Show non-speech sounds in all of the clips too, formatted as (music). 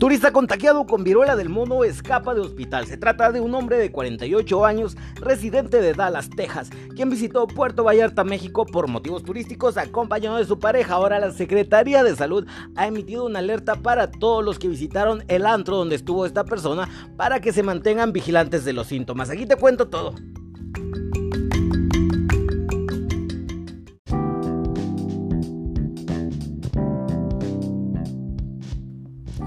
Turista contagiado con viruela del mono escapa de hospital. Se trata de un hombre de 48 años, residente de Dallas, Texas, quien visitó Puerto Vallarta, México por motivos turísticos acompañado de su pareja. Ahora la Secretaría de Salud ha emitido una alerta para todos los que visitaron el antro donde estuvo esta persona para que se mantengan vigilantes de los síntomas. Aquí te cuento todo.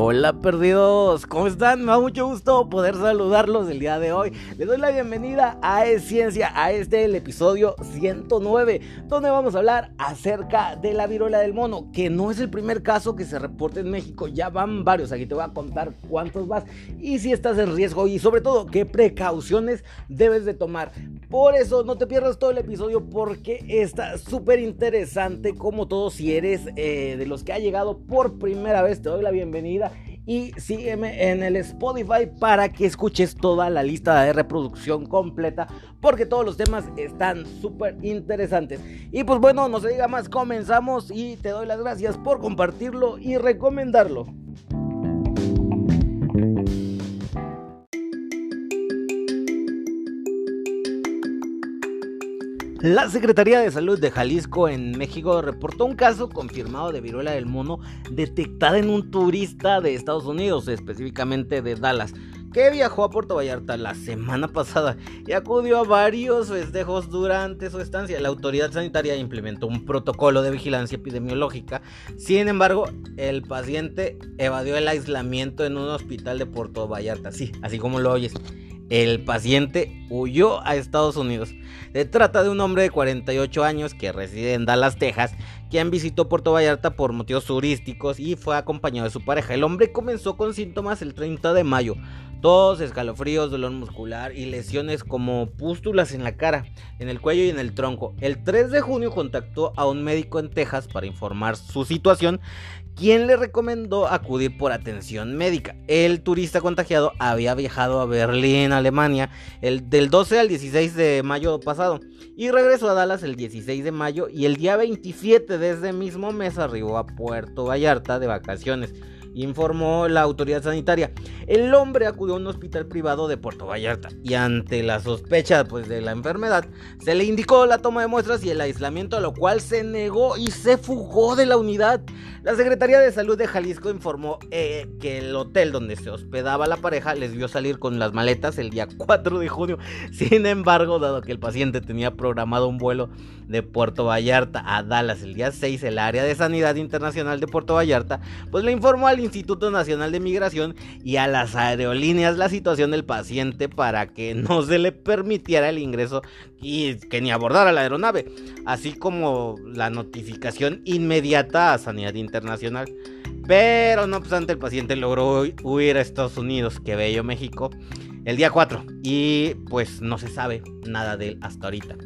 Hola perdidos, ¿cómo están? Me da mucho gusto poder saludarlos el día de hoy. Les doy la bienvenida a Es Ciencia, a este el episodio 109, donde vamos a hablar acerca de la viruela del mono, que no es el primer caso que se reporta en México, ya van varios, aquí te voy a contar cuántos vas y si estás en riesgo y sobre todo qué precauciones debes de tomar. Por eso no te pierdas todo el episodio porque está súper interesante como todo si eres eh, de los que ha llegado por primera vez, te doy la bienvenida y sígueme en el Spotify para que escuches toda la lista de reproducción completa porque todos los temas están súper interesantes. Y pues bueno, no se diga más, comenzamos y te doy las gracias por compartirlo y recomendarlo. La Secretaría de Salud de Jalisco en México reportó un caso confirmado de viruela del mono detectada en un turista de Estados Unidos, específicamente de Dallas, que viajó a Puerto Vallarta la semana pasada y acudió a varios festejos durante su estancia. La autoridad sanitaria implementó un protocolo de vigilancia epidemiológica. Sin embargo, el paciente evadió el aislamiento en un hospital de Puerto Vallarta. Sí, así como lo oyes. El paciente huyó a Estados Unidos. Se trata de un hombre de 48 años que reside en Dallas, Texas, quien visitó Puerto Vallarta por motivos turísticos y fue acompañado de su pareja. El hombre comenzó con síntomas el 30 de mayo. Tos, escalofríos, dolor muscular y lesiones como pústulas en la cara, en el cuello y en el tronco. El 3 de junio contactó a un médico en Texas para informar su situación quien le recomendó acudir por atención médica. El turista contagiado había viajado a Berlín, Alemania, el, del 12 al 16 de mayo pasado y regresó a Dallas el 16 de mayo y el día 27 de ese mismo mes arribó a Puerto Vallarta de vacaciones informó la autoridad sanitaria. El hombre acudió a un hospital privado de Puerto Vallarta y ante la sospecha pues, de la enfermedad se le indicó la toma de muestras y el aislamiento, a lo cual se negó y se fugó de la unidad. La Secretaría de Salud de Jalisco informó eh, que el hotel donde se hospedaba la pareja les vio salir con las maletas el día (laughs) 4 de junio. Sin embargo, dado que el paciente tenía programado un vuelo de Puerto Vallarta a Dallas el día 6, el área de sanidad internacional de Puerto Vallarta, pues le informó al Instituto Nacional de Migración y a las aerolíneas la situación del paciente para que (laughs) no se le permitiera el ingreso y que ni abordara la aeronave, así como la notificación inmediata a Sanidad Internacional. Pero no obstante, el paciente logró huir a Estados Unidos, que bello México, el día 4. Y pues no se sabe nada de él hasta ahorita.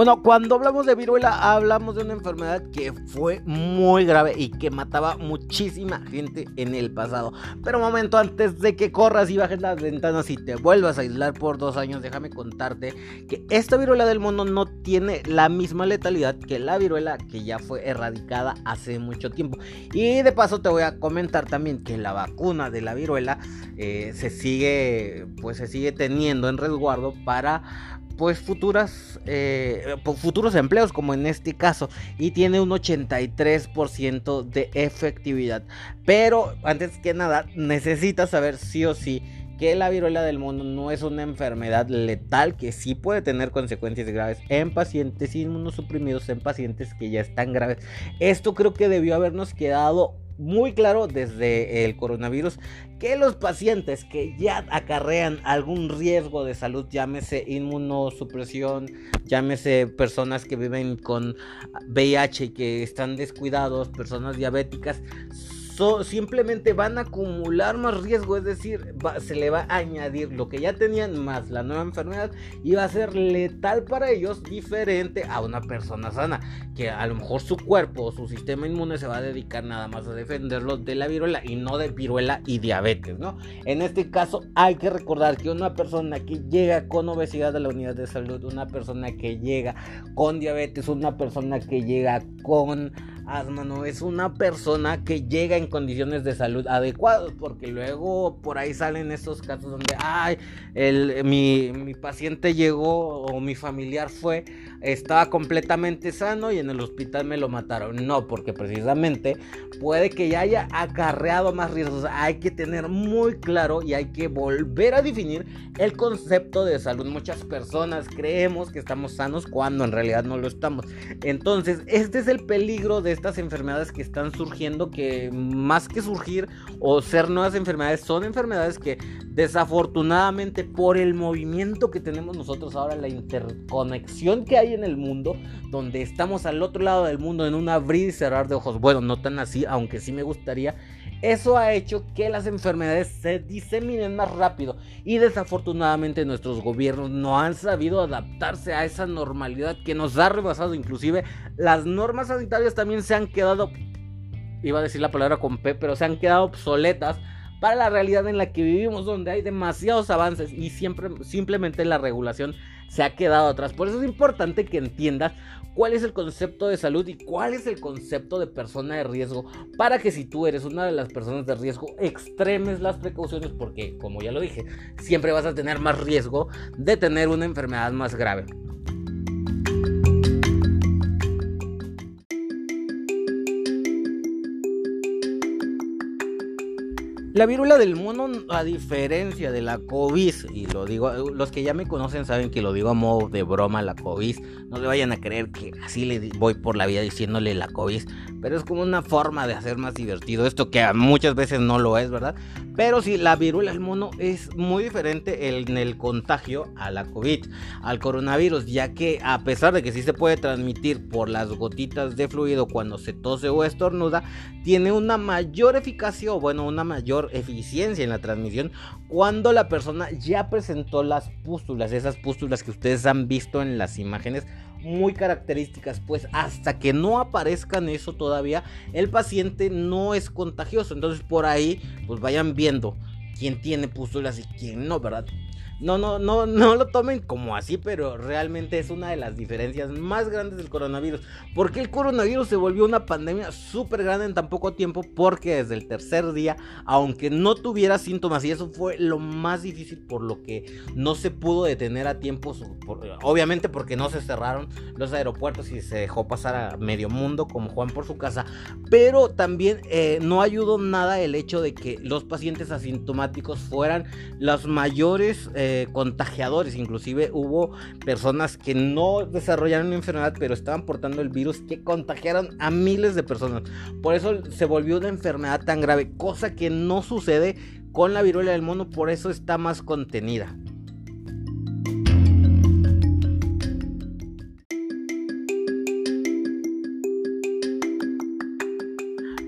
Bueno, cuando hablamos de viruela, hablamos de una enfermedad que fue muy grave y que mataba muchísima gente en el pasado. Pero un momento antes de que corras y bajes las ventanas y te vuelvas a aislar por dos años, déjame contarte que esta viruela del mono no tiene la misma letalidad que la viruela que ya fue erradicada hace mucho tiempo. Y de paso te voy a comentar también que la vacuna de la viruela eh, se sigue, pues se sigue teniendo en resguardo para pues futuras eh, futuros empleos como en este caso y tiene un 83% de efectividad pero antes que nada necesitas saber sí o sí que la viruela del mono no es una enfermedad letal que sí puede tener consecuencias graves en pacientes inmunosuprimidos, en pacientes que ya están graves. Esto creo que debió habernos quedado muy claro desde el coronavirus que los pacientes que ya acarrean algún riesgo de salud, llámese inmunosupresión, llámese personas que viven con VIH y que están descuidados, personas diabéticas, simplemente van a acumular más riesgo, es decir, se le va a añadir lo que ya tenían más la nueva enfermedad y va a ser letal para ellos diferente a una persona sana, que a lo mejor su cuerpo o su sistema inmune se va a dedicar nada más a defenderlos de la viruela y no de viruela y diabetes, ¿no? En este caso hay que recordar que una persona que llega con obesidad a la unidad de salud, una persona que llega con diabetes, una persona que llega con asma, no es una persona que llega en condiciones de salud adecuadas, porque luego por ahí salen estos casos donde, ay, el, mi, mi paciente llegó o mi familiar fue, estaba completamente sano y en el hospital me lo mataron. No, porque precisamente puede que ya haya acarreado más riesgos. Hay que tener muy claro y hay que volver a definir el concepto de salud. Muchas personas creemos que estamos sanos cuando en realidad no lo estamos. Entonces, este es el peligro de estas enfermedades que están surgiendo, que más que surgir o ser nuevas enfermedades, son enfermedades que desafortunadamente por el movimiento que tenemos nosotros ahora, la interconexión que hay en el mundo, donde estamos al otro lado del mundo en un abrir y cerrar de ojos, bueno, no tan así, aunque sí me gustaría, eso ha hecho que las enfermedades se diseminen más rápido y desafortunadamente nuestros gobiernos no han sabido adaptarse a esa normalidad que nos ha rebasado. Inclusive las normas sanitarias también se han quedado, iba a decir la palabra con P, pero se han quedado obsoletas para la realidad en la que vivimos, donde hay demasiados avances y siempre simplemente la regulación se ha quedado atrás. Por eso es importante que entiendas cuál es el concepto de salud y cuál es el concepto de persona de riesgo para que si tú eres una de las personas de riesgo extremes las precauciones porque como ya lo dije, siempre vas a tener más riesgo de tener una enfermedad más grave. La viruela del mono, a diferencia de la COVID, y lo digo, los que ya me conocen saben que lo digo a modo de broma, la COVID, no le vayan a creer que así le voy por la vida diciéndole la COVID, pero es como una forma de hacer más divertido esto que muchas veces no lo es, ¿verdad? Pero sí, la viruela del mono es muy diferente en el contagio a la COVID, al coronavirus, ya que a pesar de que sí se puede transmitir por las gotitas de fluido cuando se tose o estornuda, tiene una mayor eficacia o bueno, una mayor eficiencia en la transmisión cuando la persona ya presentó las pústulas, esas pústulas que ustedes han visto en las imágenes muy características, pues hasta que no aparezcan eso todavía, el paciente no es contagioso. Entonces por ahí, pues vayan viendo quién tiene pústulas y quién no, ¿verdad? No, no, no, no lo tomen como así, pero realmente es una de las diferencias más grandes del coronavirus. Porque el coronavirus se volvió una pandemia súper grande en tan poco tiempo, porque desde el tercer día, aunque no tuviera síntomas, y eso fue lo más difícil por lo que no se pudo detener a tiempo, obviamente porque no se cerraron los aeropuertos y se dejó pasar a medio mundo como Juan por su casa, pero también eh, no ayudó nada el hecho de que los pacientes asintomáticos fueran los mayores... Eh, contagiadores. Inclusive hubo personas que no desarrollaron enfermedad, pero estaban portando el virus que contagiaron a miles de personas. Por eso se volvió una enfermedad tan grave, cosa que no sucede con la viruela del mono, por eso está más contenida.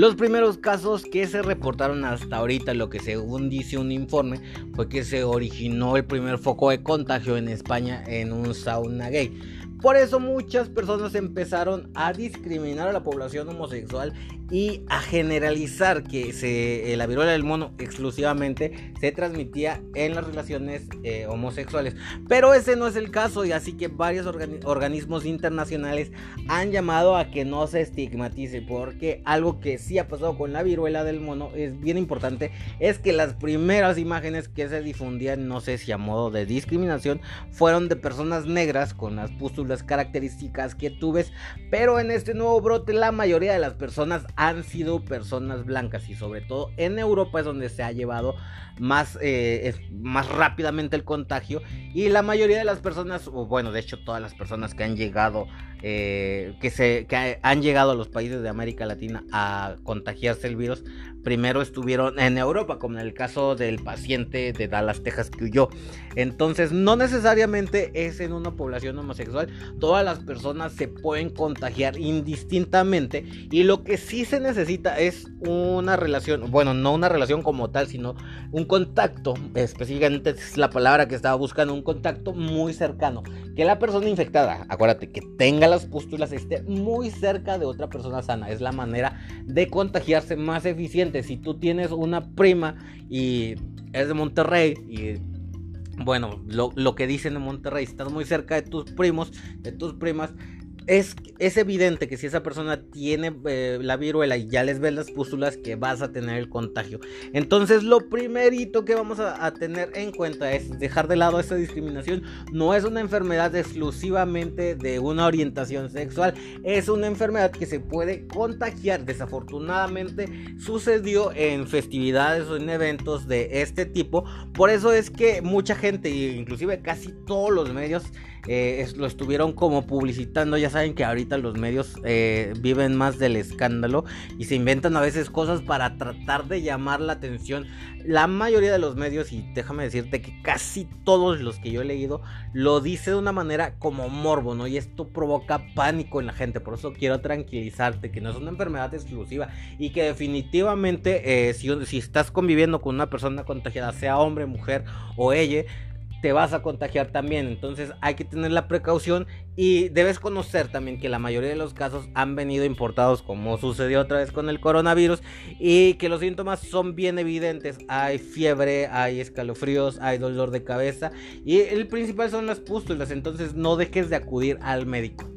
Los primeros casos que se reportaron hasta ahorita, lo que según dice un informe, fue que se originó el primer foco de contagio en España en un sauna gay. Por eso muchas personas empezaron a discriminar a la población homosexual y a generalizar que eh, la viruela del mono exclusivamente se transmitía en las relaciones eh, homosexuales. Pero ese no es el caso y así que varios organismos internacionales han llamado a que no se estigmatice porque algo que sí ha pasado con la viruela del mono es bien importante es que las primeras imágenes que se difundían, no sé si a modo de discriminación, fueron de personas negras con las pústulas características que tú ves, pero en este nuevo brote la mayoría de las personas han sido personas blancas y sobre todo en Europa es donde se ha llevado más, eh, más rápidamente el contagio y la mayoría de las personas, o bueno, de hecho todas las personas que han llegado eh, que, se, han llegado a los países de América Latina a contagiarse el virus, primero estuvieron en Europa, como en el caso del paciente de Dallas, Texas, que huyó. Entonces, no necesariamente es en una población homosexual, todas las personas se pueden contagiar indistintamente y lo que sí se necesita es una relación, bueno, no una relación como tal, sino un contacto, específicamente es la palabra que estaba buscando, un contacto muy cercano, que la persona infectada, acuérdate, que tenga las pústulas esté muy cerca de otra persona sana, es la manera de contagiarse más eficiente. Si tú tienes una prima y es de Monterrey y bueno, lo, lo que dicen de Monterrey, estás muy cerca de tus primos, de tus primas, es, evidente que si esa persona tiene eh, la viruela y ya les ven las pústulas, que vas a tener el contagio. Entonces, lo primerito que vamos a, tener en cuenta es dejar de lado esa discriminación. No es una enfermedad exclusivamente de una orientación sexual, es una enfermedad que se puede contagiar. Desafortunadamente, sucedió en festividades o en eventos de este tipo. Por eso es que mucha gente, inclusive casi todos los medios, eh, lo estuvieron como publicitando. Ya saben que ahorita los medios eh, viven más del escándalo y se inventan a veces cosas para tratar de llamar la atención. La mayoría de los medios, y déjame decirte que casi todos los que yo he leído, lo dice de una manera como morbo, ¿no? Y esto provoca pánico en la gente. Por eso quiero tranquilizarte que no es una enfermedad exclusiva y que definitivamente eh, si, si estás conviviendo con una persona contagiada, sea hombre, mujer o ella, te vas a contagiar también. Entonces hay que tener la precaución y debes conocer también que la mayoría de los casos han venido importados como sucedió otra vez con el coronavirus y que los síntomas son bien evidentes. Hay fiebre, hay escalofríos, hay dolor de cabeza y el principal son las pústulas. Entonces no dejes de acudir al médico.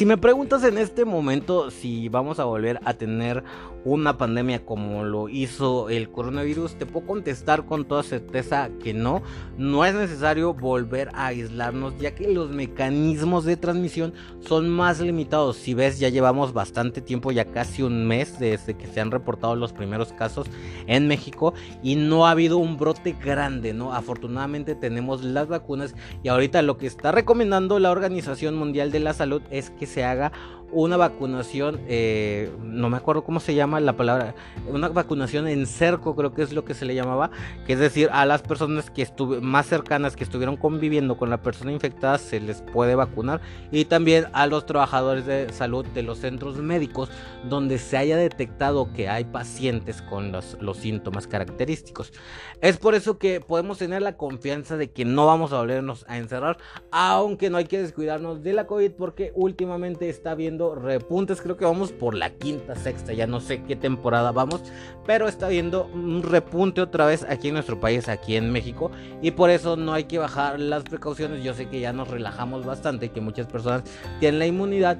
Si me preguntas en este momento si vamos a volver a tener una pandemia como lo hizo el coronavirus, te puedo contestar con toda certeza que no. No es necesario volver a aislarnos ya que los mecanismos de transmisión son más limitados. Si ves, ya llevamos bastante tiempo, ya casi un mes desde que se han reportado los primeros casos en México y no ha habido un brote grande, ¿no? Afortunadamente tenemos las vacunas y ahorita lo que está recomendando la Organización Mundial de la Salud es que se haga una vacunación, eh, no me acuerdo cómo se llama la palabra, una vacunación en cerco creo que es lo que se le llamaba, que es decir, a las personas que estuve, más cercanas que estuvieron conviviendo con la persona infectada se les puede vacunar y también a los trabajadores de salud de los centros médicos donde se haya detectado que hay pacientes con los, los síntomas característicos. Es por eso que podemos tener la confianza de que no vamos a volvernos a encerrar, aunque no hay que descuidarnos de la COVID porque últimamente está viendo repuntes, creo que vamos por la quinta, sexta, ya no sé qué temporada vamos, pero está viendo un repunte otra vez aquí en nuestro país, aquí en México, y por eso no hay que bajar las precauciones, yo sé que ya nos relajamos bastante, que muchas personas tienen la inmunidad.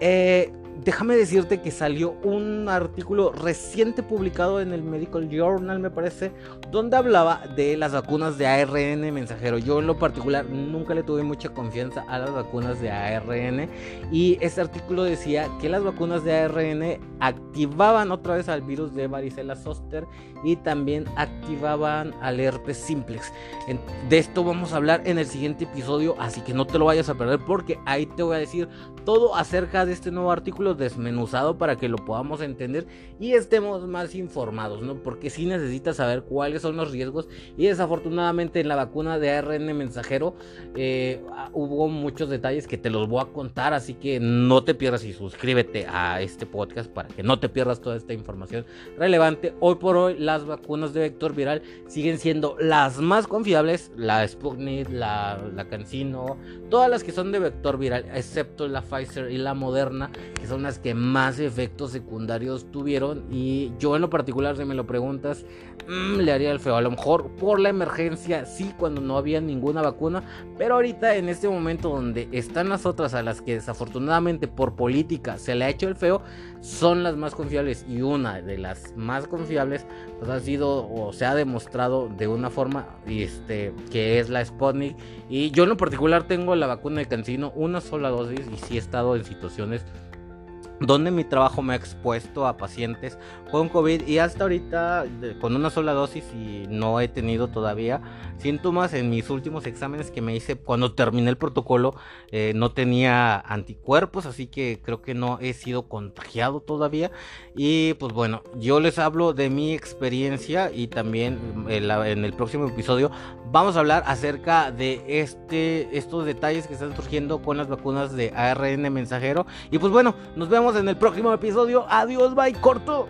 Eh, déjame decirte que salió un artículo reciente publicado en el Medical Journal, me parece, donde hablaba de las vacunas de ARN mensajero. Yo en lo particular nunca le tuve mucha confianza a las vacunas de ARN y este artículo decía que las vacunas de ARN activaban otra vez al virus de varicela zoster y también activaban al herpes simplex. De esto vamos a hablar en el siguiente episodio, así que no te lo vayas a perder porque ahí te voy a decir todo acerca de este nuevo artículo desmenuzado para que lo podamos entender y estemos más informados, ¿no? Porque si necesitas saber cuáles son los riesgos y desafortunadamente en la vacuna de ARN mensajero eh, hubo muchos detalles que te los voy a contar, así que no te pierdas y suscríbete a este podcast para que no te pierdas toda esta información relevante. Hoy por hoy las vacunas de vector viral siguen siendo las más confiables, la Sputnik, la, la CanSino, todas las que son de vector viral, excepto la Pfizer y la Moderna, que son las que más efectos secundarios tuvieron. Y yo en lo particular, si me lo preguntas, mm, le haría el feo. A lo mejor por la emergencia, sí, cuando no había ninguna vacuna. Pero ahorita en este momento donde están las otras a las que desafortunadamente por política se le ha hecho el feo, son las más confiables. Y una de las más confiables, pues ha sido o se ha demostrado de una forma este, que es la Sputnik. Y yo en lo particular tengo la vacuna de Cancino, una sola dosis y sí he estado en situaciones donde mi trabajo me ha expuesto a pacientes con COVID y hasta ahorita con una sola dosis y no he tenido todavía síntomas en mis últimos exámenes que me hice cuando terminé el protocolo eh, no tenía anticuerpos así que creo que no he sido contagiado todavía. Y pues bueno yo les hablo de mi experiencia y también en, en el próximo episodio vamos a hablar acerca de este estos detalles que están surgiendo con las vacunas de ARN mensajero. Y pues bueno nos en el próximo episodio. Adiós, bye, corto.